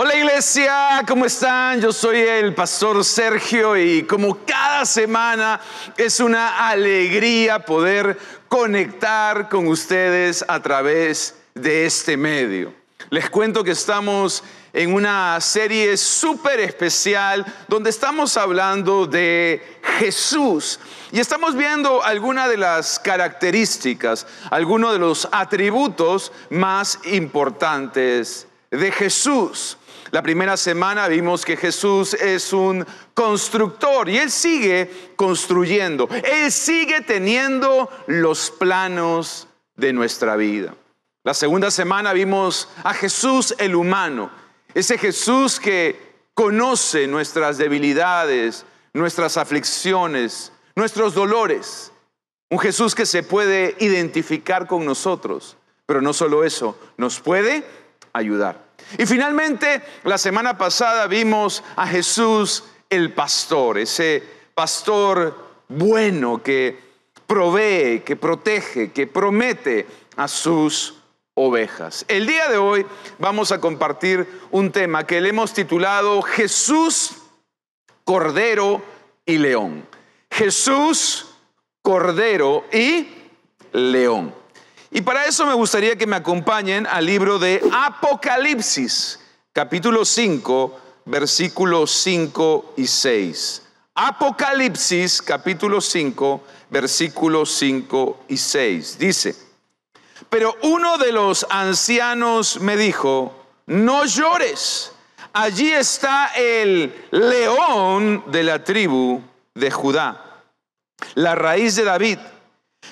Hola iglesia, ¿cómo están? Yo soy el pastor Sergio y como cada semana es una alegría poder conectar con ustedes a través de este medio. Les cuento que estamos en una serie súper especial donde estamos hablando de Jesús y estamos viendo algunas de las características, algunos de los atributos más importantes de Jesús. La primera semana vimos que Jesús es un constructor y Él sigue construyendo. Él sigue teniendo los planos de nuestra vida. La segunda semana vimos a Jesús el humano, ese Jesús que conoce nuestras debilidades, nuestras aflicciones, nuestros dolores. Un Jesús que se puede identificar con nosotros, pero no solo eso, nos puede ayudar. Y finalmente, la semana pasada vimos a Jesús el pastor, ese pastor bueno que provee, que protege, que promete a sus ovejas. El día de hoy vamos a compartir un tema que le hemos titulado Jesús, Cordero y León. Jesús, Cordero y León. Y para eso me gustaría que me acompañen al libro de Apocalipsis, capítulo 5, versículos 5 y 6. Apocalipsis, capítulo 5, versículos 5 y 6. Dice, pero uno de los ancianos me dijo, no llores, allí está el león de la tribu de Judá, la raíz de David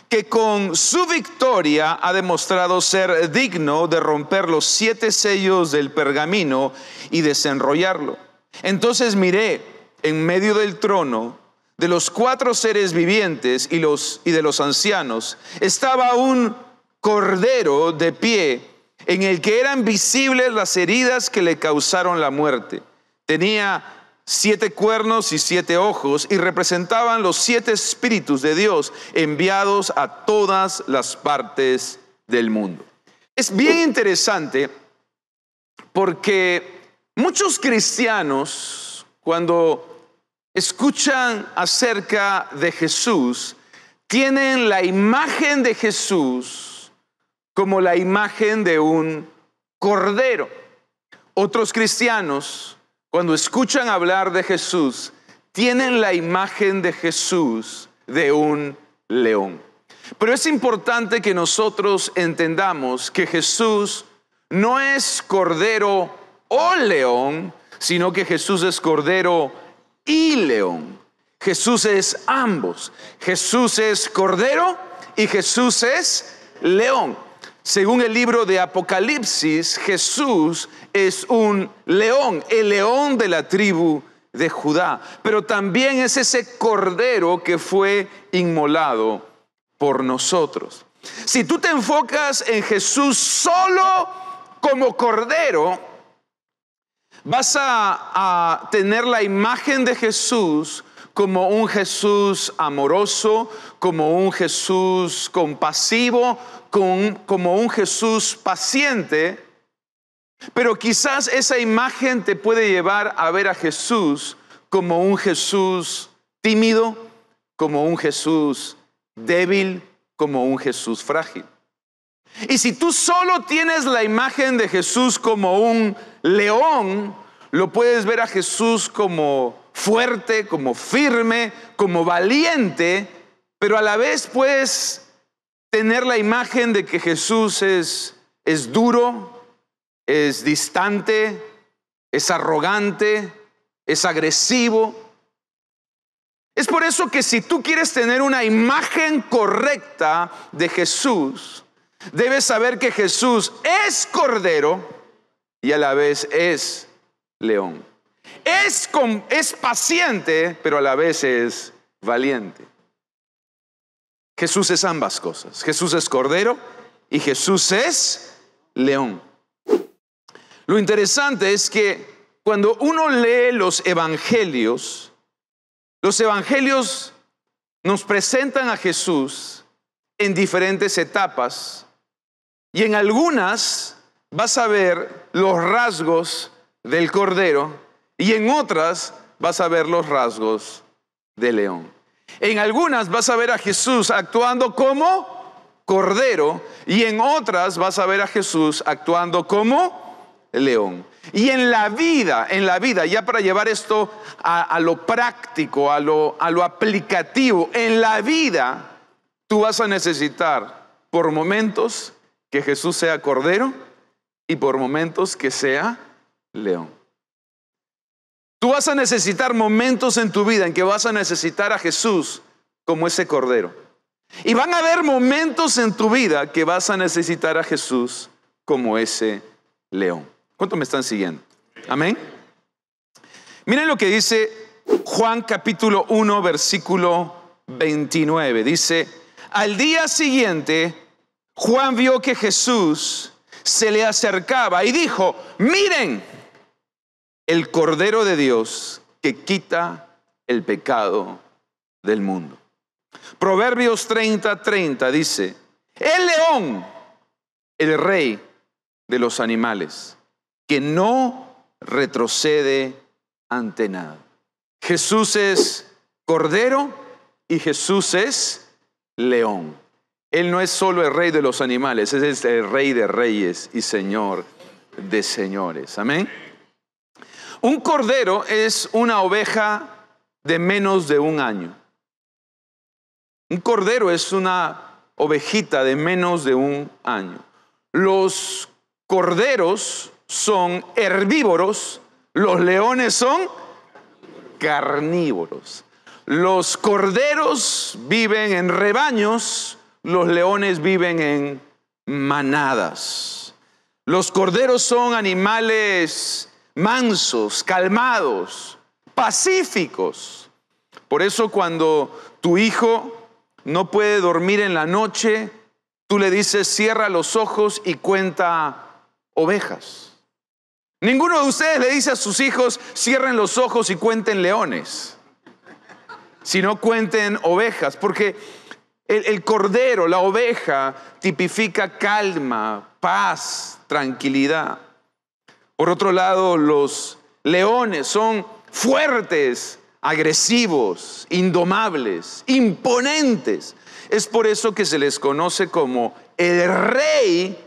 que con su victoria ha demostrado ser digno de romper los siete sellos del pergamino y desenrollarlo. Entonces miré en medio del trono de los cuatro seres vivientes y, los, y de los ancianos, estaba un cordero de pie en el que eran visibles las heridas que le causaron la muerte. Tenía siete cuernos y siete ojos y representaban los siete espíritus de Dios enviados a todas las partes del mundo. Es bien interesante porque muchos cristianos cuando escuchan acerca de Jesús tienen la imagen de Jesús como la imagen de un cordero. Otros cristianos cuando escuchan hablar de Jesús, tienen la imagen de Jesús de un león. Pero es importante que nosotros entendamos que Jesús no es cordero o león, sino que Jesús es cordero y león. Jesús es ambos. Jesús es cordero y Jesús es león. Según el libro de Apocalipsis, Jesús es un león, el león de la tribu de Judá, pero también es ese cordero que fue inmolado por nosotros. Si tú te enfocas en Jesús solo como cordero, vas a, a tener la imagen de Jesús como un Jesús amoroso, como un Jesús compasivo, como un Jesús paciente, pero quizás esa imagen te puede llevar a ver a Jesús como un Jesús tímido, como un Jesús débil, como un Jesús frágil. Y si tú solo tienes la imagen de Jesús como un león, lo puedes ver a Jesús como fuerte, como firme, como valiente, pero a la vez puedes tener la imagen de que Jesús es, es duro, es distante, es arrogante, es agresivo. Es por eso que si tú quieres tener una imagen correcta de Jesús, debes saber que Jesús es cordero y a la vez es león. Es, es paciente, pero a la vez es valiente. Jesús es ambas cosas. Jesús es cordero y Jesús es león. Lo interesante es que cuando uno lee los evangelios, los evangelios nos presentan a Jesús en diferentes etapas y en algunas vas a ver los rasgos del cordero y en otras vas a ver los rasgos del león. En algunas vas a ver a Jesús actuando como cordero y en otras vas a ver a Jesús actuando como león. Y en la vida, en la vida, ya para llevar esto a, lo práctico, a lo, a lo aplicativo, en la vida tú vas a necesitar por momentos que Jesús sea cordero y por momentos que sea león. Tú vas a necesitar momentos en tu vida en que vas a necesitar a Jesús como ese cordero. Y van a haber momentos en tu vida que vas a necesitar a Jesús como ese león. ¿Cuántos me están siguiendo? Amén. Miren lo que dice Juan capítulo 1, versículo 29. Dice, al día siguiente, Juan vio que Jesús se le acercaba y dijo, miren, el Cordero de Dios que quita el pecado del mundo. Proverbios 30, 30 dice, el león, el rey de los animales que no retrocede ante nada. Jesús es cordero y Jesús es león. Él no es solo el rey de los animales, es el rey de reyes y señor de señores. Amén. Un cordero es una oveja de menos de un año. Un cordero es una ovejita de menos de un año. Los corderos son herbívoros, los leones son carnívoros. Los corderos viven en rebaños, los leones viven en manadas. Los corderos son animales mansos, calmados, pacíficos. Por eso cuando tu hijo no puede dormir en la noche, tú le dices, cierra los ojos y cuenta ovejas. Ninguno de ustedes le dice a sus hijos, cierren los ojos y cuenten leones, sino cuenten ovejas, porque el, cordero, la oveja, tipifica calma, paz, tranquilidad. Por otro lado, los leones son fuertes, agresivos, indomables, imponentes. Es por eso que se les conoce como el rey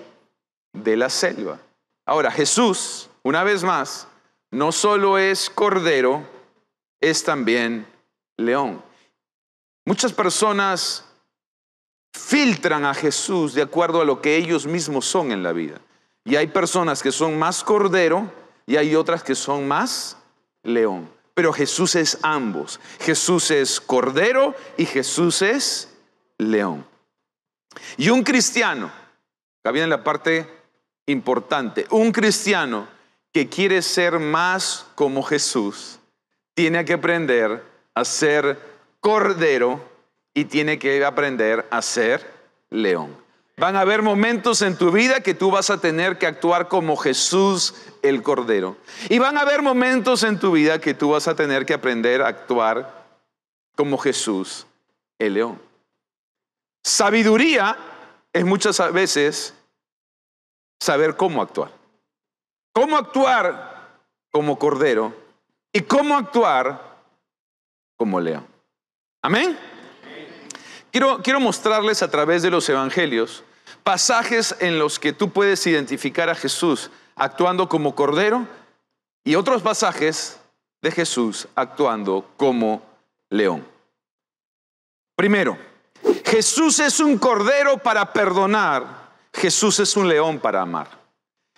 de la selva. Ahora, Jesús una vez más, no solo es cordero, es también león. Muchas personas filtran a Jesús de acuerdo a lo que ellos mismos son en la vida. Y hay personas que son más cordero y hay otras que son más león. Pero Jesús es ambos. Jesús es cordero y Jesús es león. Y un cristiano, acá viene la parte importante, un cristiano que quiere ser más como Jesús, tiene que aprender a ser cordero y tiene que aprender a ser león. Van a haber momentos en tu vida que tú vas a tener que actuar como Jesús el Cordero. Y van a haber momentos en tu vida que tú vas a tener que aprender a actuar como Jesús el León. Sabiduría es muchas veces saber cómo actuar cómo actuar como cordero y cómo actuar como león. Amén. Quiero, quiero mostrarles a través de los evangelios pasajes en los que tú puedes identificar a Jesús actuando como cordero y otros pasajes de Jesús actuando como león. Primero, Jesús es un cordero para perdonar, Jesús es un león para amar.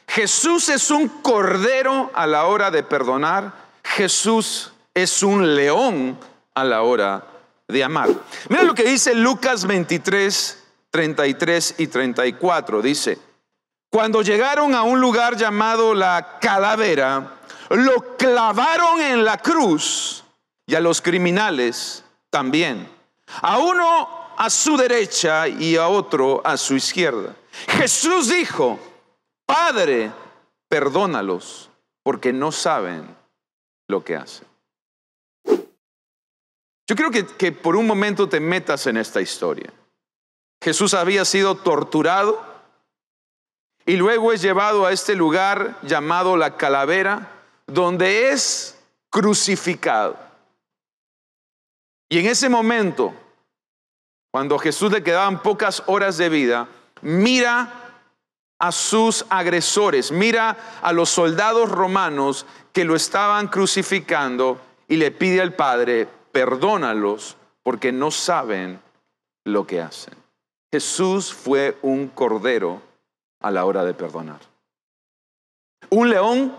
Jesús es un cordero a la hora de perdonar, Jesús es un león a la hora de amar. Mira lo que dice Lucas 23, 33 y 34. Dice, cuando llegaron a un lugar llamado la calavera, lo clavaron en la cruz y a los criminales también. A uno a su derecha y a otro a su izquierda. Jesús dijo, Padre, perdónalos porque no saben lo que hacen. Yo creo que, que por un momento te metas en esta historia. Jesús había sido torturado y luego es llevado a este lugar llamado la calavera, donde es crucificado. Y en ese momento, cuando a Jesús le quedaban pocas horas de vida, mira a sus agresores, mira a los soldados romanos que lo estaban crucificando y le pide al Padre, perdónalos porque no saben lo que hacen. Jesús fue un cordero a la hora de perdonar. Un león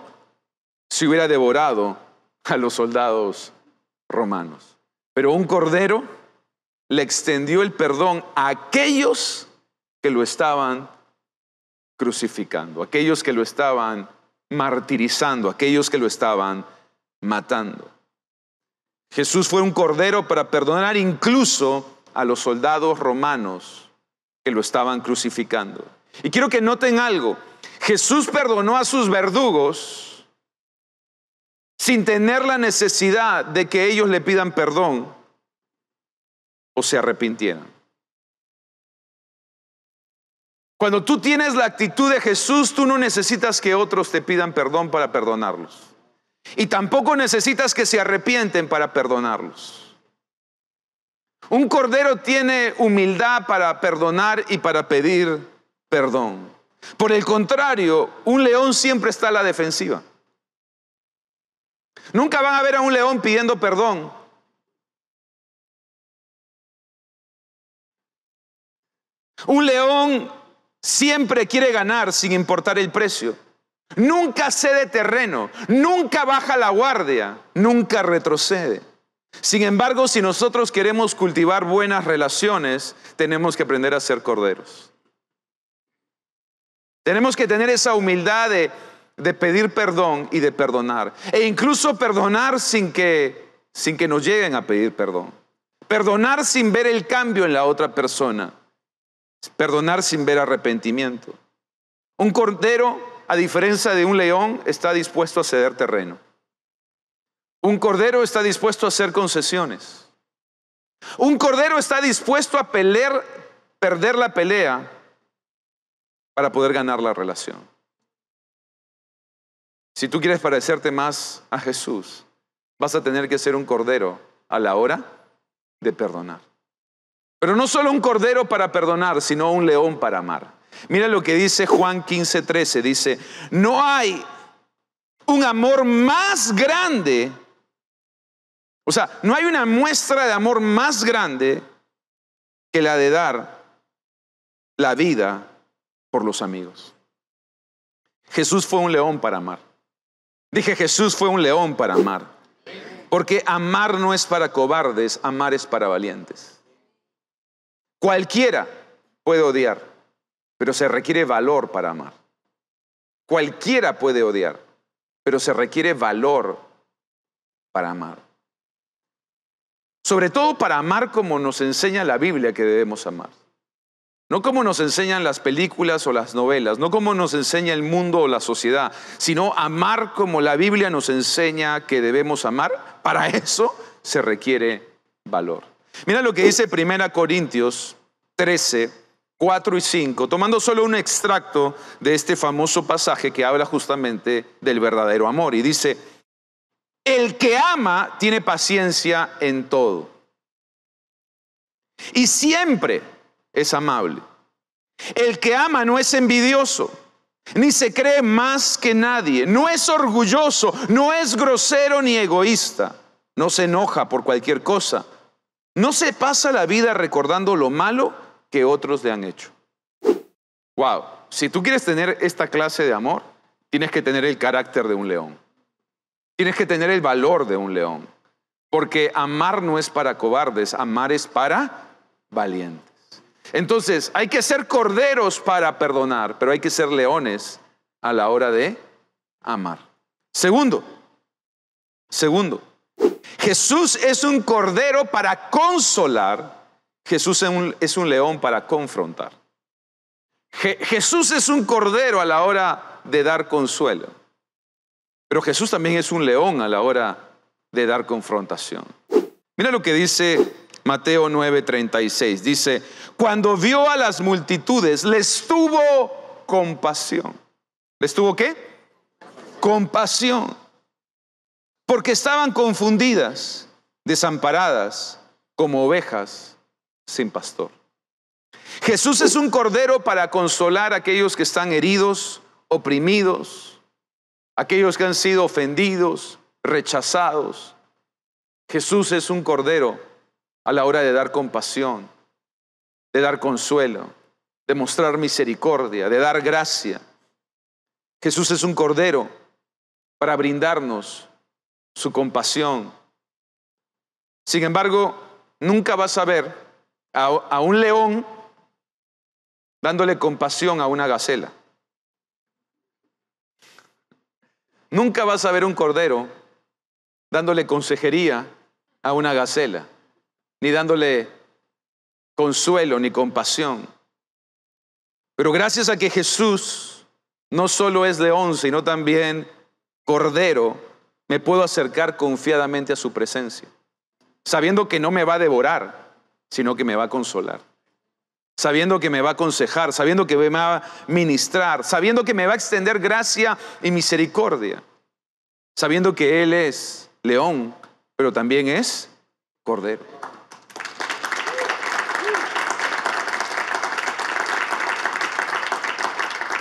se hubiera devorado a los soldados romanos, pero un cordero le extendió el perdón a aquellos que lo estaban crucificando, aquellos que lo estaban martirizando, aquellos que lo estaban matando. Jesús fue un cordero para perdonar incluso a los soldados romanos que lo estaban crucificando. Y quiero que noten algo. Jesús perdonó a sus verdugos sin tener la necesidad de que ellos le pidan perdón o se arrepintieran. Cuando tú tienes la actitud de Jesús, tú no necesitas que otros te pidan perdón para perdonarlos. Y tampoco necesitas que se arrepienten para perdonarlos. Un cordero tiene humildad para perdonar y para pedir perdón. Por el contrario, un león siempre está a la defensiva. Nunca van a ver a un león pidiendo perdón. Un león siempre quiere ganar sin importar el precio. Nunca cede terreno, nunca baja la guardia, nunca retrocede. Sin embargo, si nosotros queremos cultivar buenas relaciones, tenemos que aprender a ser corderos. Tenemos que tener esa humildad de, pedir perdón y de perdonar. E incluso perdonar sin que, sin que nos lleguen a pedir perdón. Perdonar sin ver el cambio en la otra persona. Perdonar sin ver arrepentimiento. Un cordero, a diferencia de un león, está dispuesto a ceder terreno. Un cordero está dispuesto a hacer concesiones. Un cordero está dispuesto a pelear, perder la pelea para poder ganar la relación. Si tú quieres parecerte más a Jesús, vas a tener que ser un cordero a la hora de perdonar. Pero no solo un cordero para perdonar, sino un león para amar. Mira lo que dice Juan 15, 13. Dice, no hay un amor más grande. O sea, no hay una muestra de amor más grande que la de dar la vida por los amigos. Jesús fue un león para amar. Dije, Jesús fue un león para amar. Porque amar no es para cobardes, amar es para valientes. Cualquiera puede odiar, pero se requiere valor para amar. Cualquiera puede odiar, pero se requiere valor para amar. Sobre todo para amar como nos enseña la Biblia que debemos amar. No como nos enseñan las películas o las novelas, no como nos enseña el mundo o la sociedad, sino amar como la Biblia nos enseña que debemos amar. Para eso se requiere valor. Mira lo que dice 1 Corintios 13, 4 y 5, tomando solo un extracto de este famoso pasaje que habla justamente del verdadero amor. Y dice, el que ama tiene paciencia en todo. Y siempre es amable. El que ama no es envidioso, ni se cree más que nadie, no es orgulloso, no es grosero ni egoísta, no se enoja por cualquier cosa, no se pasa la vida recordando lo malo que otros le han hecho. Wow, si tú quieres tener esta clase de amor, tienes que tener el carácter de un león. Tienes que tener el valor de un león. Porque amar no es para cobardes, amar es para valientes. Entonces, hay que ser corderos para perdonar, pero hay que ser leones a la hora de amar. Segundo, segundo, Jesús es un cordero para consolar, Jesús es un, león para confrontar. Jesús es un cordero a la hora de dar consuelo, pero Jesús también es un león a la hora de dar confrontación. Mira lo que dice Mateo 9:36. Dice, cuando vio a las multitudes, les tuvo compasión. ¿Les tuvo qué? Compasión. porque estaban confundidas, desamparadas, como ovejas sin pastor. Jesús es un cordero para consolar a aquellos que están heridos, oprimidos, aquellos que han sido ofendidos, rechazados. Jesús es un cordero a la hora de dar compasión, de dar consuelo, de mostrar misericordia, de dar gracia. Jesús es un cordero para brindarnos su compasión. Sin embargo, nunca vas a ver a, un león dándole compasión a una gacela. Nunca vas a ver un cordero dándole consejería a una gacela, ni dándole consuelo ni compasión. Pero gracias a que Jesús no solo es león, sino también cordero, me puedo acercar confiadamente a su presencia, sabiendo que no me va a devorar, sino que me va a consolar, sabiendo que me va a aconsejar, sabiendo que me va a ministrar, sabiendo que me va a extender gracia y misericordia, sabiendo que Él es león, pero también es cordero.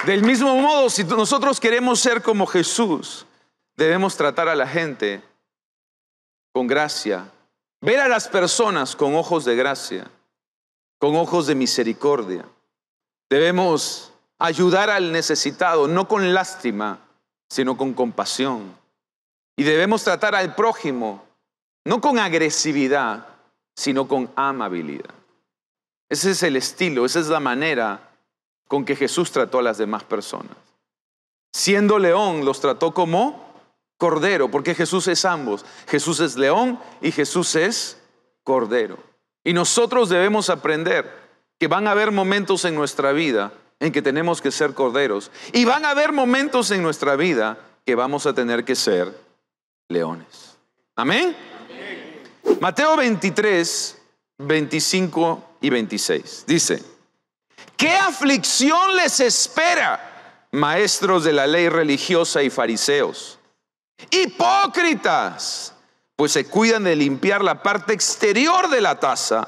Del mismo modo, si nosotros queremos ser como Jesús, debemos tratar a la gente con gracia, ver a las personas con ojos de gracia, con ojos de misericordia. Debemos ayudar al necesitado, no con lástima, sino con compasión. Y debemos tratar al prójimo, no con agresividad, sino con amabilidad. Ese es el estilo, esa es la manera con que Jesús trató a las demás personas. Siendo león, los trató como cordero, porque Jesús es ambos. Jesús es león y Jesús es cordero. Y nosotros debemos aprender que van a haber momentos en nuestra vida en que tenemos que ser corderos. Y van a haber momentos en nuestra vida que vamos a tener que ser leones. Amén. Mateo 23, 25 y 26. Dice, ¿Qué aflicción les espera, maestros de la ley religiosa y fariseos? Hipócritas, pues se cuidan de limpiar la parte exterior de la taza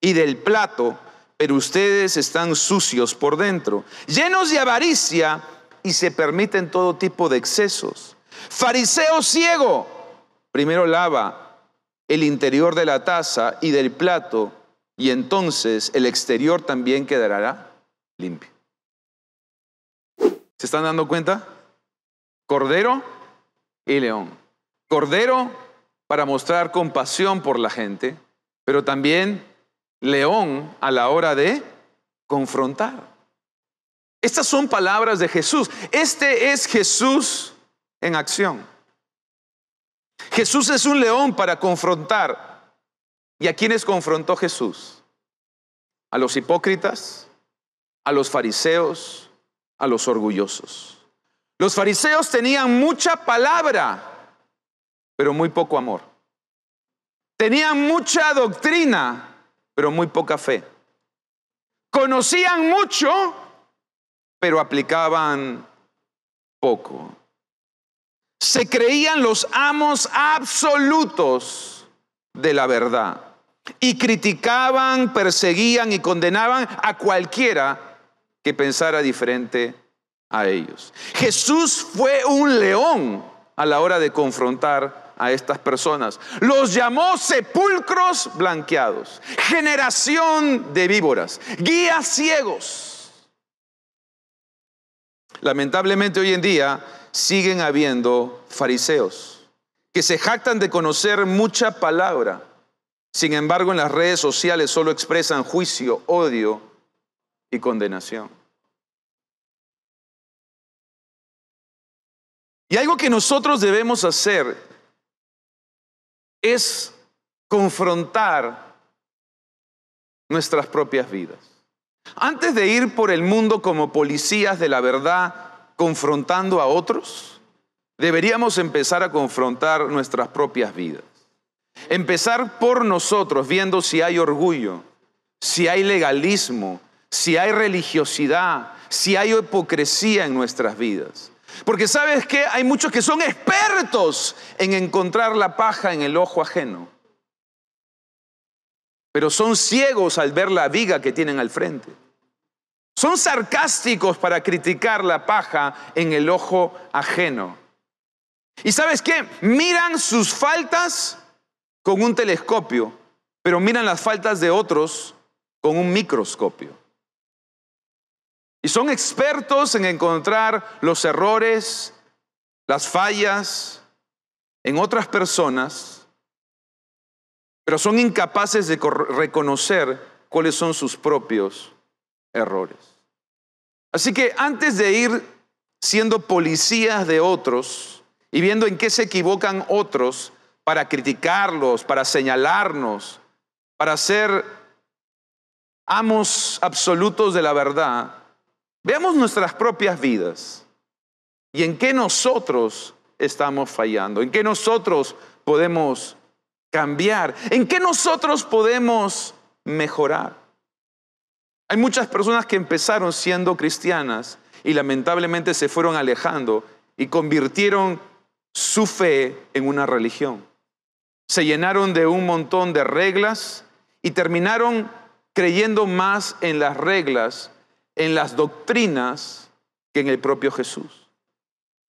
y del plato, pero ustedes están sucios por dentro, llenos de avaricia y se permiten todo tipo de excesos. Fariseo ciego, primero lava el interior de la taza y del plato y entonces el exterior también quedará limpio. ¿Se están dando cuenta? Cordero y león. Cordero para mostrar compasión por la gente, pero también león a la hora de confrontar. Estas son palabras de Jesús. Este es Jesús en acción. Jesús es un león para confrontar ¿Y a quiénes confrontó Jesús? A los hipócritas, a los fariseos, a los orgullosos. Los fariseos tenían mucha palabra, pero muy poco amor. Tenían mucha doctrina, pero muy poca fe. Conocían mucho, pero aplicaban poco. Se creían los amos absolutos de la verdad y criticaban, perseguían y condenaban a cualquiera que pensara diferente a ellos. Jesús fue un león a la hora de confrontar a estas personas. Los llamó sepulcros blanqueados, generación de víboras, guías ciegos. Lamentablemente hoy en día siguen habiendo fariseos que se jactan de conocer mucha palabra sin embargo, en las redes sociales solo expresan juicio, odio y condenación. Y algo que nosotros debemos hacer es confrontar nuestras propias vidas. Antes de ir por el mundo como policías de la verdad confrontando a otros, deberíamos empezar a confrontar nuestras propias vidas. Empezar por nosotros, viendo si hay orgullo, si hay legalismo, si hay religiosidad, si hay hipocresía en nuestras vidas. Porque sabes que hay muchos que son expertos en encontrar la paja en el ojo ajeno. Pero son ciegos al ver la viga que tienen al frente. Son sarcásticos para criticar la paja en el ojo ajeno. ¿Y sabes qué? Miran sus faltas con un telescopio, pero miran las faltas de otros con un microscopio. Y son expertos en encontrar los errores, las fallas en otras personas, pero son incapaces de reconocer cuáles son sus propios errores. Así que antes de ir siendo policías de otros y viendo en qué se equivocan otros para criticarlos, para señalarnos, para ser amos absolutos de la verdad, Veamos nuestras propias vidas y en qué nosotros estamos fallando, en qué nosotros podemos cambiar, en qué nosotros podemos mejorar. Hay muchas personas que empezaron siendo cristianas y lamentablemente se fueron alejando y convirtieron su fe en una religión. Se llenaron de un montón de reglas y terminaron creyendo más en las reglas en las doctrinas que en el propio Jesús.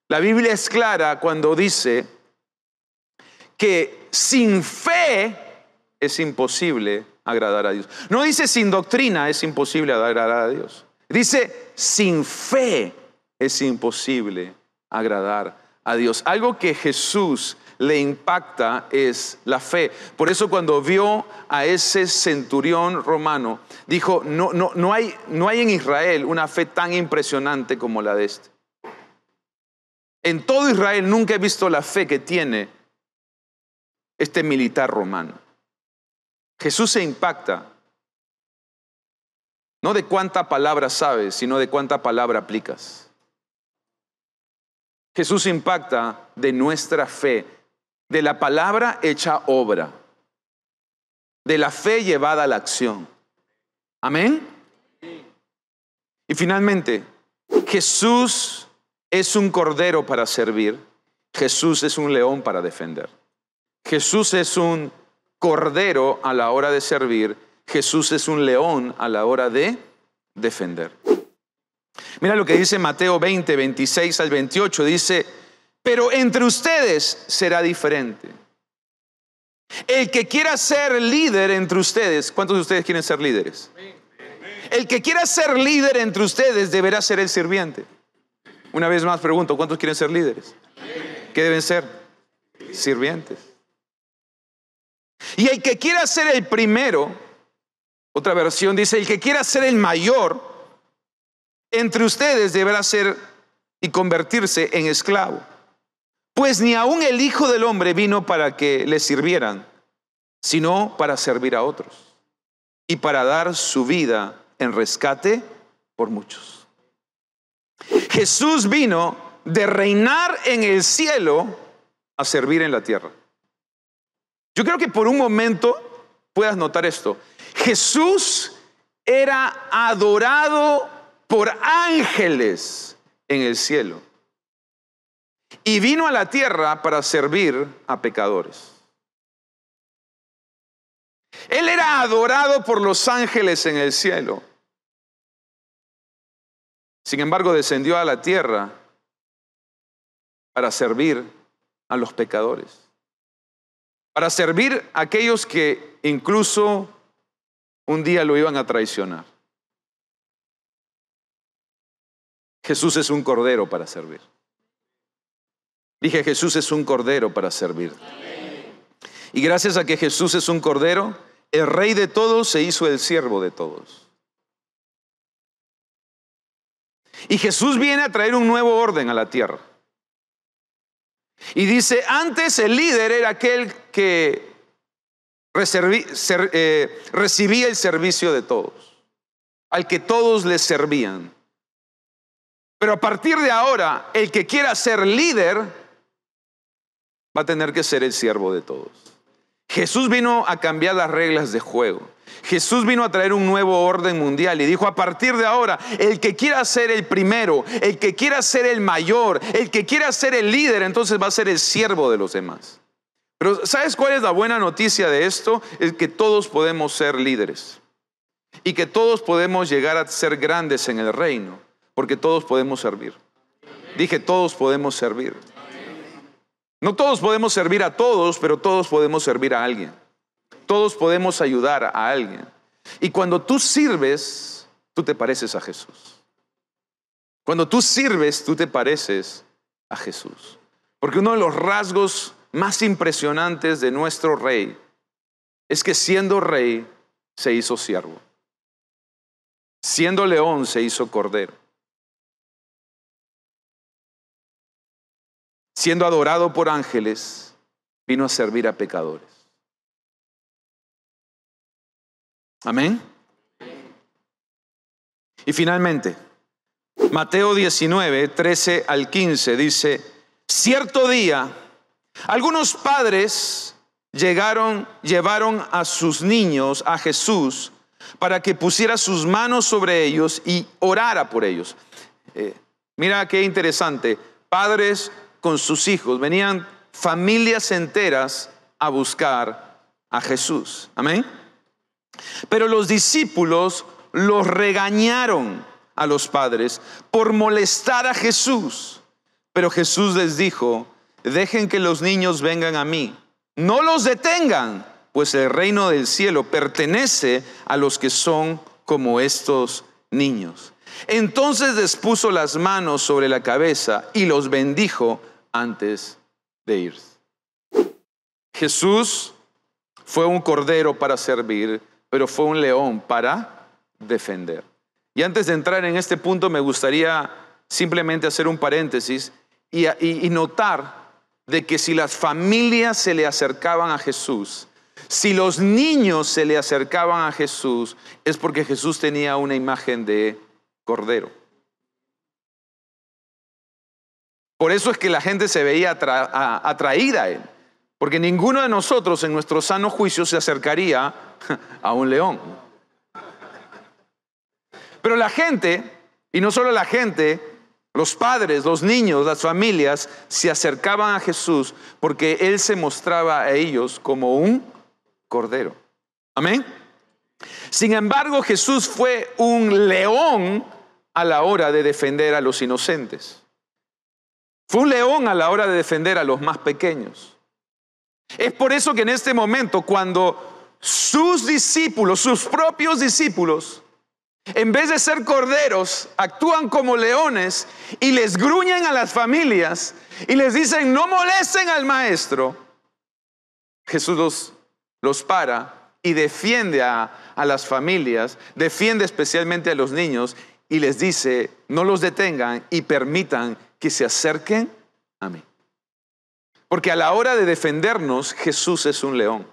La Biblia es clara cuando dice que sin fe es imposible agradar a Dios. No dice sin doctrina es imposible agradar a Dios. Dice sin fe es imposible agradar a. Algo que Jesús le impacta es la fe. Por eso cuando vio a ese centurión romano, dijo, no, no, no, hay, no hay en Israel una fe tan impresionante como la de este. En todo Israel nunca he visto la fe que tiene este militar romano. Jesús se impacta, no de cuánta palabra sabes, sino de cuánta palabra aplicas. Jesús impacta de nuestra fe de la palabra hecha obra, de la fe llevada a la acción. Amén. Y finalmente, Jesús es un cordero para servir, Jesús es un león para defender. Jesús es un cordero a la hora de servir, Jesús es un león a la hora de defender. Mira lo que dice Mateo 20, 26 al 28, dice, pero entre ustedes será diferente. El que quiera ser líder entre ustedes, ¿cuántos de ustedes quieren ser líderes? El que quiera ser líder entre ustedes deberá ser el sirviente. Una vez más pregunto, ¿cuántos quieren ser líderes? ¿Qué deben ser? Sirvientes. Y el que quiera ser el primero, otra versión dice, el que quiera ser el mayor, entre ustedes deberá ser y convertirse en esclavo. Pues ni aun el Hijo del Hombre vino para que le sirvieran, sino para servir a otros y para dar su vida en rescate por muchos. Jesús vino de reinar en el cielo a servir en la tierra. Yo creo que por un momento puedas notar esto. Jesús era adorado por ángeles en el cielo y vino a la tierra para servir a pecadores. Él era adorado por los ángeles en el cielo. Sin embargo, descendió a la tierra para servir a los pecadores. Para servir a aquellos que incluso un día lo iban a traicionar. Jesús es un cordero para servir. Dije, Jesús es un cordero para servir. Y gracias a que Jesús es un cordero, el rey de todos se hizo el siervo de todos. Y Jesús viene a traer un nuevo orden a la tierra. Y dice, antes el líder era aquel que eh, recibía el servicio de todos, al que todos les servían. Pero a partir de ahora, el que quiera ser líder va a tener que ser el siervo de todos. Jesús vino a cambiar las reglas de juego. Jesús vino a traer un nuevo orden mundial y dijo, a partir de ahora, el que quiera ser el primero, el que quiera ser el mayor, el que quiera ser el líder, entonces va a ser el siervo de los demás. Pero ¿sabes cuál es la buena noticia de esto? Es que todos podemos ser líderes y que todos podemos llegar a ser grandes en el reino, porque todos podemos servir. Dije, todos podemos servir. No todos podemos servir a todos, pero todos podemos servir a alguien. Todos podemos ayudar a alguien. Y cuando tú sirves, tú te pareces a Jesús. Cuando tú sirves, tú te pareces a Jesús. Porque uno de los rasgos más impresionantes de nuestro rey es que siendo rey se hizo siervo. Siendo león se hizo cordero. Siendo adorado por ángeles, vino a servir a pecadores. Amén. Y finalmente, Mateo 19, 13 al 15 dice, cierto día, algunos padres llegaron, llevaron a sus niños a Jesús para que pusiera sus manos sobre ellos y orara por ellos. Eh, mira qué interesante, padres con sus hijos, venían familias enteras a buscar a Jesús. Amén. Pero los discípulos los regañaron a los padres por molestar a Jesús. Pero Jesús les dijo, dejen que los niños vengan a mí, no los detengan, pues el reino del cielo pertenece a los que son como estos niños. Entonces les puso las manos sobre la cabeza y los bendijo antes de ir. Jesús fue un cordero para servir pero fue un león para defender. Y antes de entrar en este punto, me gustaría simplemente hacer un paréntesis y, notar de que si las familias se le acercaban a Jesús, si los niños se le acercaban a Jesús, es porque Jesús tenía una imagen de cordero. Por eso es que la gente se veía atraída a él. Porque ninguno de nosotros en nuestro sano juicio se acercaría a un león. Pero la gente, y no solo la gente, los padres, los niños, las familias, se acercaban a Jesús porque Él se mostraba a ellos como un cordero. Amén. Sin embargo, Jesús fue un león a la hora de defender a los inocentes. Fue un león a la hora de defender a los más pequeños. Es por eso que en este momento, cuando sus discípulos, sus propios discípulos, en vez de ser corderos, actúan como leones y les gruñen a las familias y les dicen, no molesten al maestro, Jesús los, los para y defiende a, a las familias, defiende especialmente a los niños y les dice, no los detengan y permitan que se acerquen a mí. Porque a la hora de defendernos, Jesús es un león.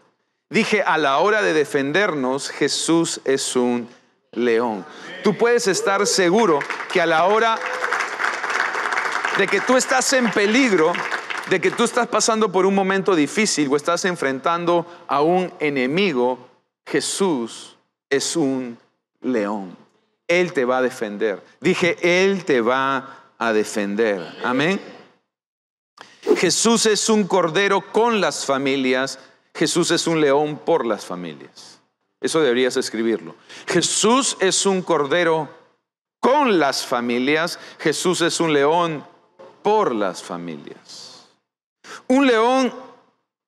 Dije, a la hora de defendernos, Jesús es un león. Tú puedes estar seguro que a la hora de que tú estás en peligro, de que tú estás pasando por un momento difícil o estás enfrentando a un enemigo, Jesús es un león. Él te va a defender. Dije, Él te va a defender. Amén. Jesús es un cordero con las familias, Jesús es un león por las familias. Eso deberías escribirlo. Jesús es un cordero con las familias, Jesús es un león por las familias. Un león,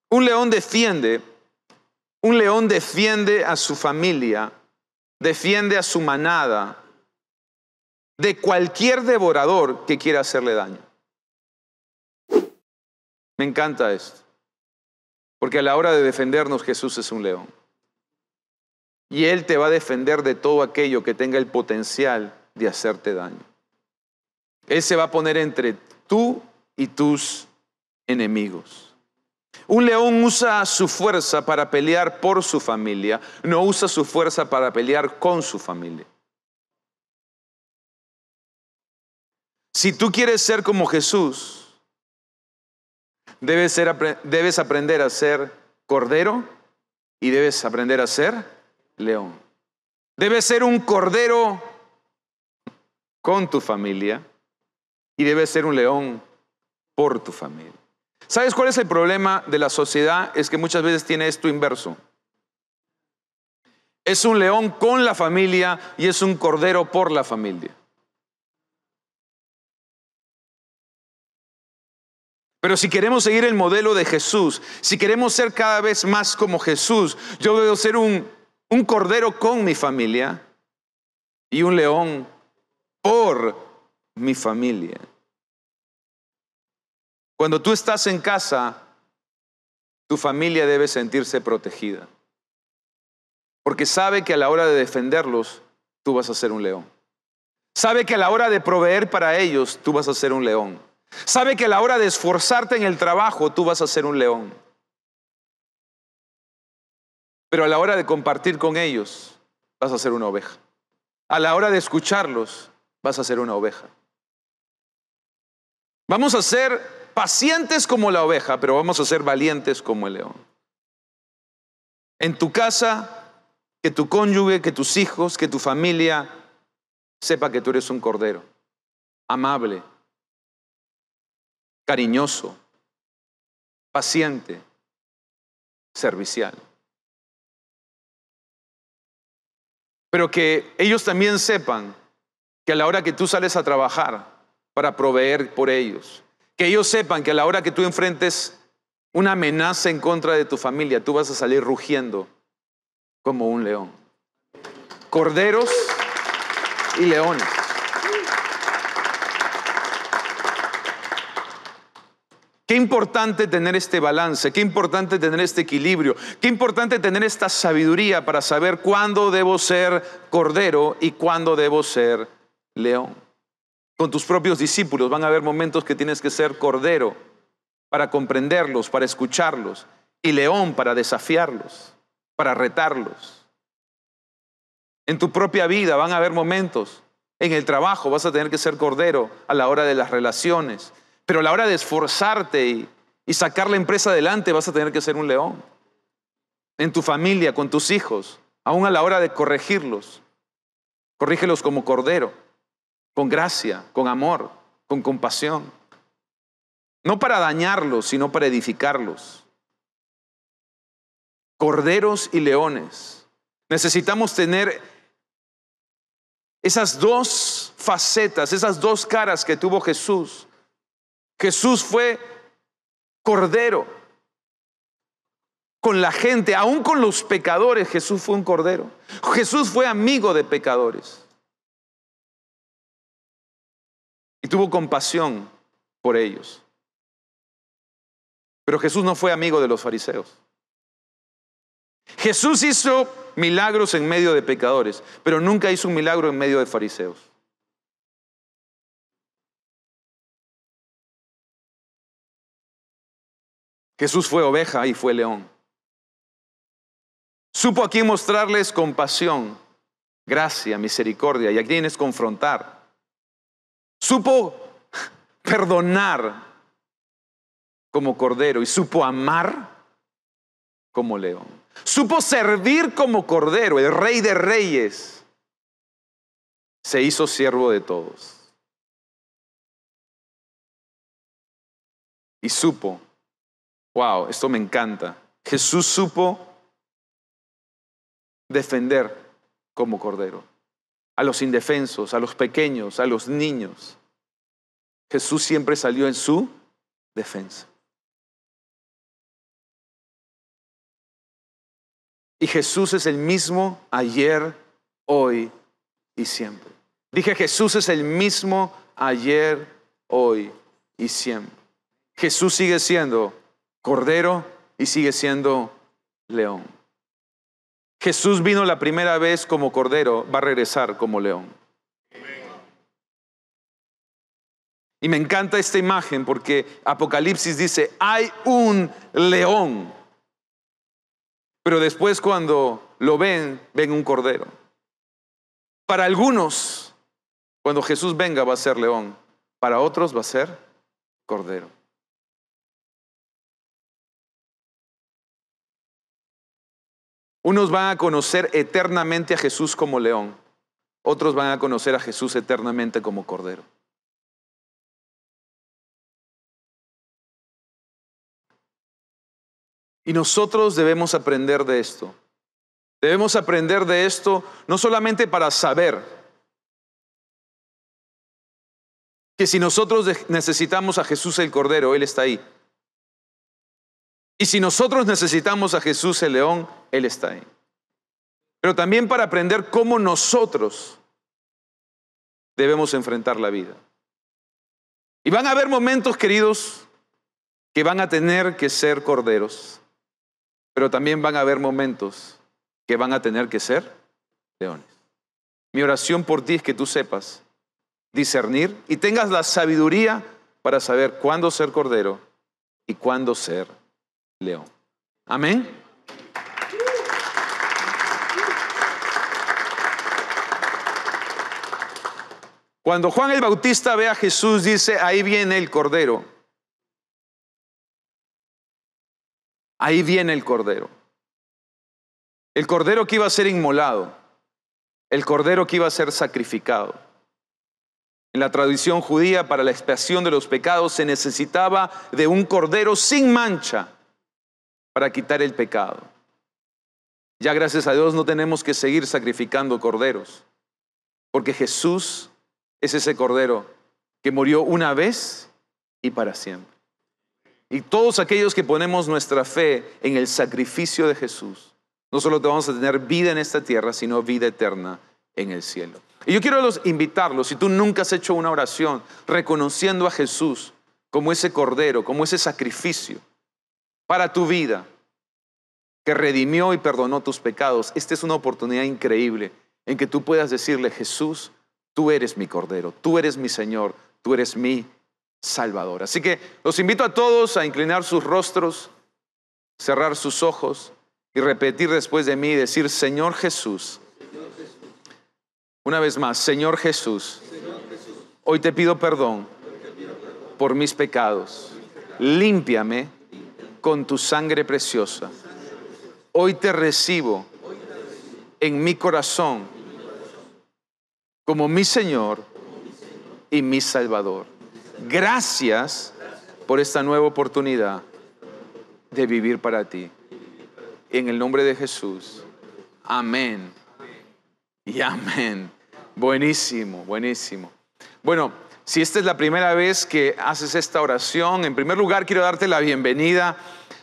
un león defiende, un león defiende a su familia, defiende a su manada de cualquier devorador que quiera hacerle daño. Me encanta esto. Porque a la hora de defendernos Jesús es un león. Y Él te va a defender de todo aquello que tenga el potencial de hacerte daño. Él se va a poner entre tú y tus enemigos. Un león usa su fuerza para pelear por su familia, no usa su fuerza para pelear con su familia. Si tú quieres ser como Jesús, Debes, aprender a ser cordero y debes aprender a ser león. Debes ser un cordero con tu familia y debes ser un león por tu familia. ¿Sabes cuál es el problema de la sociedad? Es que muchas veces tiene esto inverso. Es un león con la familia y es un cordero por la familia. Pero si queremos seguir el modelo de Jesús, si queremos ser cada vez más como Jesús, yo debo ser un, un cordero con mi familia y un león por mi familia. Cuando tú estás en casa, tu familia debe sentirse protegida. Porque sabe que a la hora de defenderlos, tú vas a ser un león. Sabe que a la hora de proveer para ellos, tú vas a ser un león. Sabe que a la hora de esforzarte en el trabajo, tú vas a ser un león. Pero a la hora de compartir con ellos, vas a ser una oveja. A la hora de escucharlos, vas a ser una oveja. Vamos a ser pacientes como la oveja, pero vamos a ser valientes como el león. En tu casa, que tu cónyuge, que tus hijos, que tu familia sepa que tú eres un cordero, amable, cariñoso, paciente, servicial. Pero que ellos también sepan que a la hora que tú sales a trabajar para proveer por ellos, que ellos sepan que a la hora que tú enfrentes una amenaza en contra de tu familia, tú vas a salir rugiendo como un león. Corderos y leones. Qué importante tener este balance, qué importante tener este equilibrio, qué importante tener esta sabiduría para saber cuándo debo ser cordero y cuándo debo ser león. Con tus propios discípulos van a haber momentos que tienes que ser cordero para comprenderlos, para escucharlos, y león para desafiarlos, para retarlos. En tu propia vida van a haber momentos, en el trabajo vas a tener que ser cordero a la hora de las relaciones, pero a la hora de esforzarte y, sacar la empresa adelante vas a tener que ser un león. En tu familia, con tus hijos, aún a la hora de corregirlos, corrígelos como cordero, con gracia, con amor, con compasión. No para dañarlos, sino para edificarlos. Corderos y leones. Necesitamos tener esas dos facetas, esas dos caras que tuvo Jesús Jesús fue cordero. Con la gente, aún con los pecadores, Jesús fue un cordero. Jesús fue amigo de pecadores. Y tuvo compasión por ellos. Pero Jesús no fue amigo de los fariseos. Jesús hizo milagros en medio de pecadores, pero nunca hizo un milagro en medio de fariseos. Jesús fue oveja y fue león. Supo a quién mostrarles compasión, gracia, misericordia y a quienes confrontar. Supo perdonar como cordero y supo amar como león. Supo servir como cordero, el rey de reyes. Se hizo siervo de todos. Y supo Wow, esto me encanta. Jesús supo defender como cordero a los indefensos, a los pequeños, a los niños. Jesús siempre salió en su defensa. Y Jesús es el mismo ayer, hoy y siempre. Dije, Jesús es el mismo ayer, hoy y siempre. Jesús sigue siendo cordero y sigue siendo león. Jesús vino la primera vez como cordero, va a regresar como león. Y me encanta esta imagen porque Apocalipsis dice, hay un león. Pero después cuando lo ven, ven un cordero. Para algunos, cuando Jesús venga va a ser león. Para otros va a ser cordero. Unos van a conocer eternamente a Jesús como león, otros van a conocer a Jesús eternamente como cordero. Y nosotros debemos aprender de esto. Debemos aprender de esto no solamente para saber que si nosotros necesitamos a Jesús el Cordero, Él está ahí. Y si nosotros necesitamos a Jesús el León, Él está ahí. Pero también para aprender cómo nosotros debemos enfrentar la vida. Y van a haber momentos, queridos, que van a tener que ser corderos, pero también van a haber momentos que van a tener que ser leones. Mi oración por ti es que tú sepas discernir y tengas la sabiduría para saber cuándo ser cordero y cuándo ser león. Amén. Cuando Juan el Bautista ve a Jesús, dice, ahí viene el cordero. Ahí viene el cordero. El cordero que iba a ser inmolado. El cordero que iba a ser sacrificado. En la tradición judía, para la expiación de los pecados, se necesitaba de un cordero sin mancha para quitar el pecado. Ya gracias a Dios no tenemos que seguir sacrificando corderos, porque Jesús es ese cordero que murió una vez y para siempre. Y todos aquellos que ponemos nuestra fe en el sacrificio de Jesús, no solo vamos a tener vida en esta tierra, sino vida eterna en el cielo. Y yo quiero los invitarlos, si tú nunca has hecho una oración reconociendo a Jesús como ese cordero, como ese sacrificio para tu vida, que redimió y perdonó tus pecados, esta es una oportunidad increíble en que tú puedas decirle, Jesús, Tú eres mi Cordero, tú eres mi Señor, tú eres mi Salvador. Así que los invito a todos a inclinar sus rostros, cerrar sus ojos y repetir después de mí y decir, Señor Jesús. Una vez más, Señor Jesús, hoy te pido perdón por mis pecados. Límpiame con tu sangre preciosa. Hoy te recibo en mi corazón como mi Señor y mi Salvador. Gracias por esta nueva oportunidad de vivir para ti. En el nombre de Jesús. Amén. Y amén. Buenísimo, buenísimo. Bueno, si esta es la primera vez que haces esta oración, en primer lugar quiero darte la bienvenida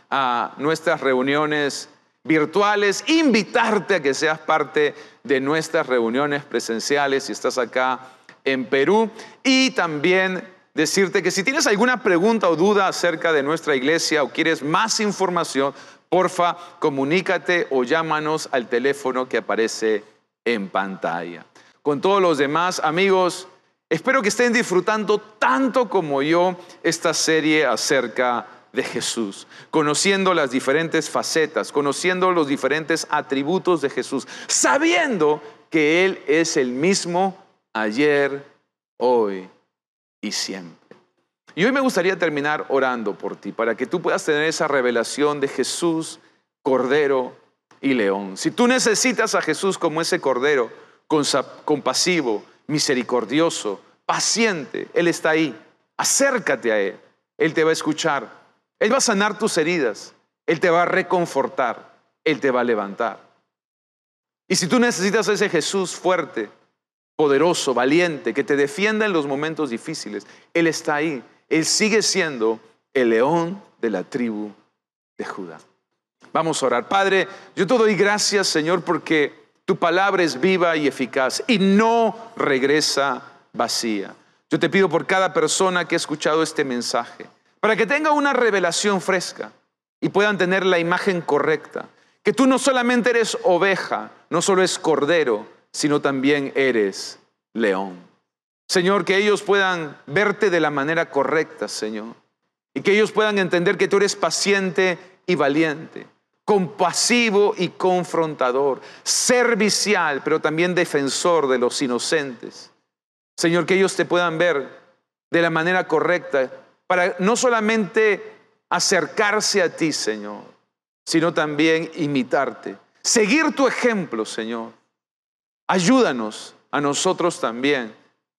a nuestras reuniones virtuales, invitarte a que seas parte de nuestras reuniones presenciales si estás acá en Perú y también decirte que si tienes alguna pregunta o duda acerca de nuestra iglesia o quieres más información, porfa, comunícate o llámanos al teléfono que aparece en pantalla. Con todos los demás amigos, espero que estén disfrutando tanto como yo esta serie acerca de Jesús, conociendo las diferentes facetas, conociendo los diferentes atributos de Jesús, sabiendo que Él es el mismo ayer, hoy y siempre. Y hoy me gustaría terminar orando por ti, para que tú puedas tener esa revelación de Jesús, Cordero y León. Si tú necesitas a Jesús como ese Cordero, compasivo, misericordioso, paciente, Él está ahí. Acércate a Él. Él te va a escuchar. Él va a sanar tus heridas, Él te va a reconfortar, Él te va a levantar. Y si tú necesitas a ese Jesús fuerte, poderoso, valiente, que te defienda en los momentos difíciles, Él está ahí. Él sigue siendo el león de la tribu de Judá. Vamos a orar. Padre, yo te doy gracias, Señor, porque tu palabra es viva y eficaz y no regresa vacía. Yo te pido por cada persona que ha escuchado este mensaje para que tenga una revelación fresca y puedan tener la imagen correcta. Que tú no solamente eres oveja, no solo es cordero, sino también eres león. Señor, que ellos puedan verte de la manera correcta, Señor. Y que ellos puedan entender que tú eres paciente y valiente, compasivo y confrontador, servicial, pero también defensor de los inocentes. Señor, que ellos te puedan ver de la manera correcta para no solamente acercarse a ti, Señor, sino también imitarte. seguir tu ejemplo, Señor. Ayúdanos a nosotros también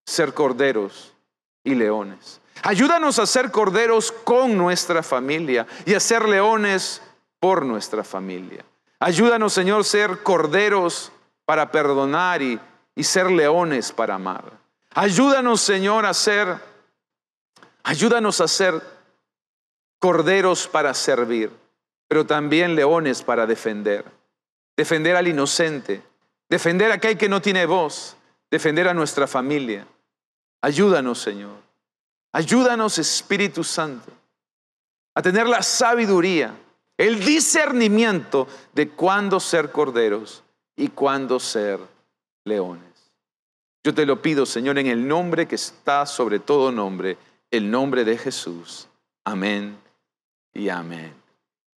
ser corderos y leones. Ayúdanos a ser corderos con nuestra familia y a ser leones por nuestra familia. Ayúdanos, Señor, ser corderos para perdonar y, y ser leones para amar. Ayúdanos, Señor, a ser, ayúdanos a ser corderos para servir, pero también leones para defender. Defender al inocente, defender a aquel que no tiene voz, defender a nuestra familia. Ayúdanos, Señor. Ayúdanos, Espíritu Santo, a tener la sabiduría, el discernimiento de cuándo ser corderos y cuándo ser leones. Yo te lo pido, Señor, en el nombre que está sobre todo nombre, el nombre de Jesús. Amén y amén.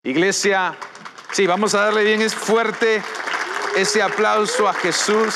Iglesia, sí, vamos a darle bien es fuerte ese aplauso a Jesús.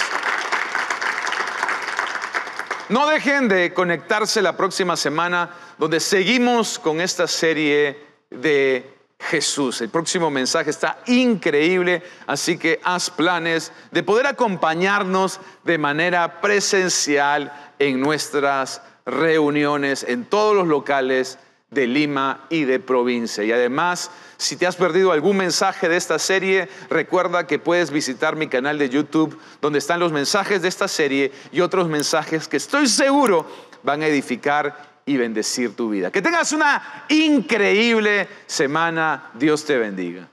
No dejen de conectarse la próxima semana donde seguimos con esta serie de Jesús. El próximo mensaje está increíble, así que haz planes de poder acompañarnos de manera presencial en nuestras reuniones en todos los locales de Lima y de provincia. Y además, si te has perdido algún mensaje de esta serie, recuerda que puedes visitar mi canal de YouTube donde están los mensajes de esta serie y otros mensajes que estoy seguro van a edificar y bendecir tu vida. Que tengas una increíble semana. Dios te bendiga.